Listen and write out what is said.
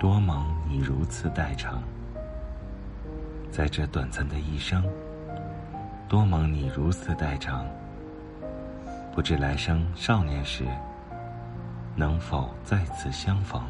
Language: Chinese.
多蒙你如此待偿，在这短暂的一生，多蒙你如此待偿。不知来生少年时，能否再次相逢？